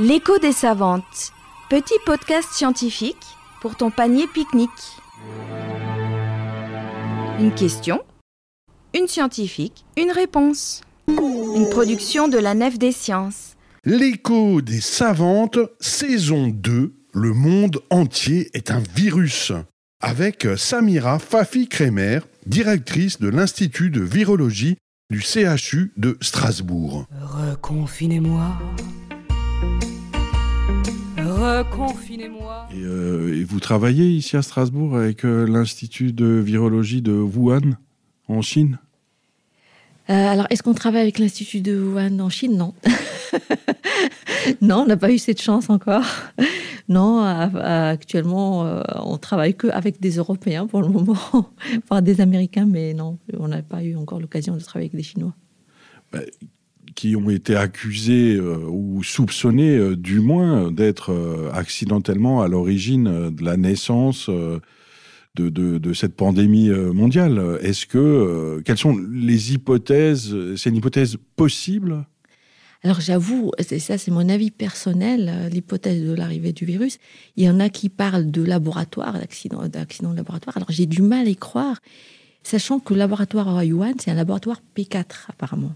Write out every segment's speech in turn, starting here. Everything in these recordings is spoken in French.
L'écho des savantes. Petit podcast scientifique pour ton panier pique-nique. Une question, une scientifique, une réponse. Une production de la Nef des Sciences. L'écho des savantes, saison 2, le monde entier est un virus. Avec Samira Fafi-Kremer, directrice de l'Institut de virologie du CHU de Strasbourg. Reconfinez-moi. Reconfinez-moi. Et, euh, et vous travaillez ici à Strasbourg avec euh, l'Institut de virologie de Wuhan, en Chine? Euh, alors, est-ce qu'on travaille avec l'Institut de Wuhan en Chine? Non. non, on n'a pas eu cette chance encore. Non, actuellement, on travaille que avec des Européens pour le moment, enfin des Américains, mais non, on n'a pas eu encore l'occasion de travailler avec des Chinois. Qui ont été accusés euh, ou soupçonnés, euh, du moins, d'être euh, accidentellement à l'origine de la naissance de, cette pandémie mondiale. Est-ce que quelles sont les hypothèses C'est une hypothèse possible? Alors j'avoue, c'est ça c'est mon avis personnel, l'hypothèse de l'arrivée du virus. Il y en a qui parlent de laboratoire, d'accident, de laboratoire. Alors j'ai du mal à y croire, sachant que le laboratoire à c'est un laboratoire P4 apparemment.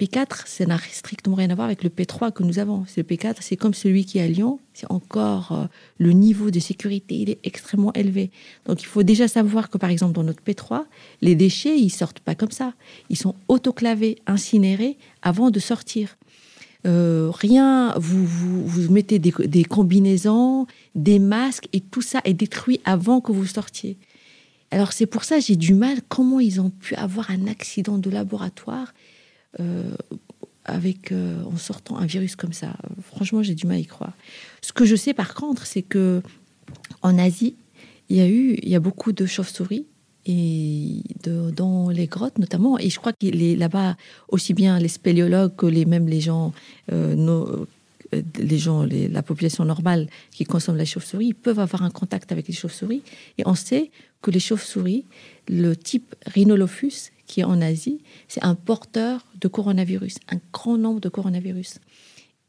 P4, ça n'a strictement rien à voir avec le P3 que nous avons. Le P4, c'est comme celui qui est à Lyon. C'est encore euh, le niveau de sécurité, il est extrêmement élevé. Donc il faut déjà savoir que par exemple dans notre P3, les déchets, ils sortent pas comme ça. Ils sont autoclavés, incinérés avant de sortir. Euh, rien, vous, vous, vous mettez des, des combinaisons, des masques et tout ça est détruit avant que vous sortiez. Alors c'est pour ça j'ai du mal. Comment ils ont pu avoir un accident de laboratoire avec euh, en sortant un virus comme ça Franchement, j'ai du mal à y croire. Ce que je sais par contre, c'est que en Asie, il y a eu, il y a beaucoup de chauves-souris et dans les grottes notamment. Et je crois que là-bas, aussi bien les spéléologues que les, même les gens, euh, nos- euh, les gens, la population normale qui consomme la chauve-souris, peuvent avoir un contact avec les chauves-souris. Et on sait que les chauves-souris, le type Rhinolophus, qui est en Asie, c'est un porteur de coronavirus, un grand nombre de coronavirus.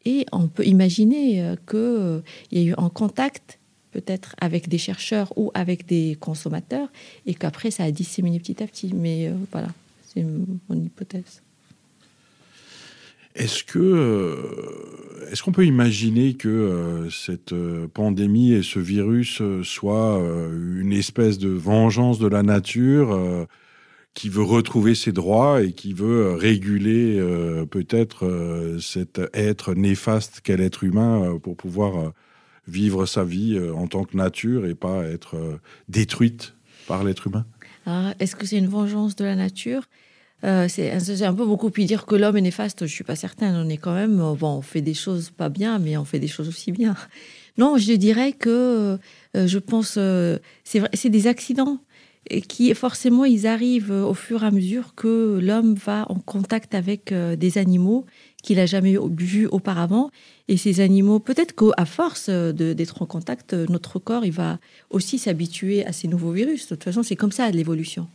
Et on peut imaginer euh, que, euh, y a eu un contact peut-être avec des chercheurs ou avec des consommateurs, et qu'après ça a disséminé petit à petit. Mais euh, voilà, c'est mon hypothèse. Est-ce que est-ce qu'on peut imaginer que cette pandémie et ce virus soient une espèce de vengeance de la nature qui veut retrouver ses droits et qui veut euh, réguler euh, peut-être euh, cet être néfaste qu'est l'être humain euh, pour pouvoir vivre sa vie en tant que nature et pas être détruite par l'être humain Ah, Est-ce que c'est une vengeance de la nature? C'est un peu beaucoup plus dire que l'homme est néfaste. Je suis pas certaine. On est quand même bon, on fait des choses pas bien, mais on fait des choses aussi bien. Non, je dirais que je pense c'est des accidents et qui forcément ils arrivent euh, au fur et à mesure que l'homme va en contact avec euh, des animaux qu'il a jamais vus auparavant. Et ces animaux, peut-être qu'à force euh, d'être en contact, notre corps il va aussi s'habituer à ces nouveaux virus. De toute façon, c'est comme ça l'évolution.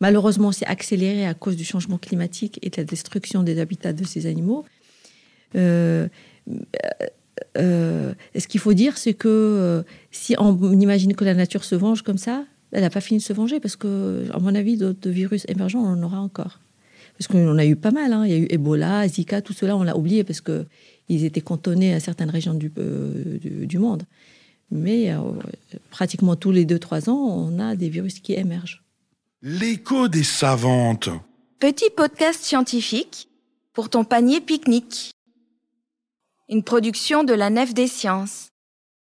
Malheureusement, c'est accéléré à cause du changement climatique et de la destruction des habitats de ces animaux. Ce qu'il faut dire, c'est que si on imagine que la nature se venge comme ça, elle n'a pas fini de se venger parce que, à mon avis, d'autres virus émergents, on en aura encore. Parce qu'on en a eu pas mal. hein. Il y a eu Ebola, Zika, tout cela, on l'a oublié parce que ils étaient cantonnés à certaines régions du, euh, du, du monde. Mais euh, pratiquement tous les 2-3 ans, on a des virus qui émergent. L'écho des savantes. Petit podcast scientifique pour ton panier pique-nique. Une production de la Nef des Sciences.